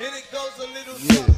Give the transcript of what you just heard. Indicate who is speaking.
Speaker 1: And it goes a little something.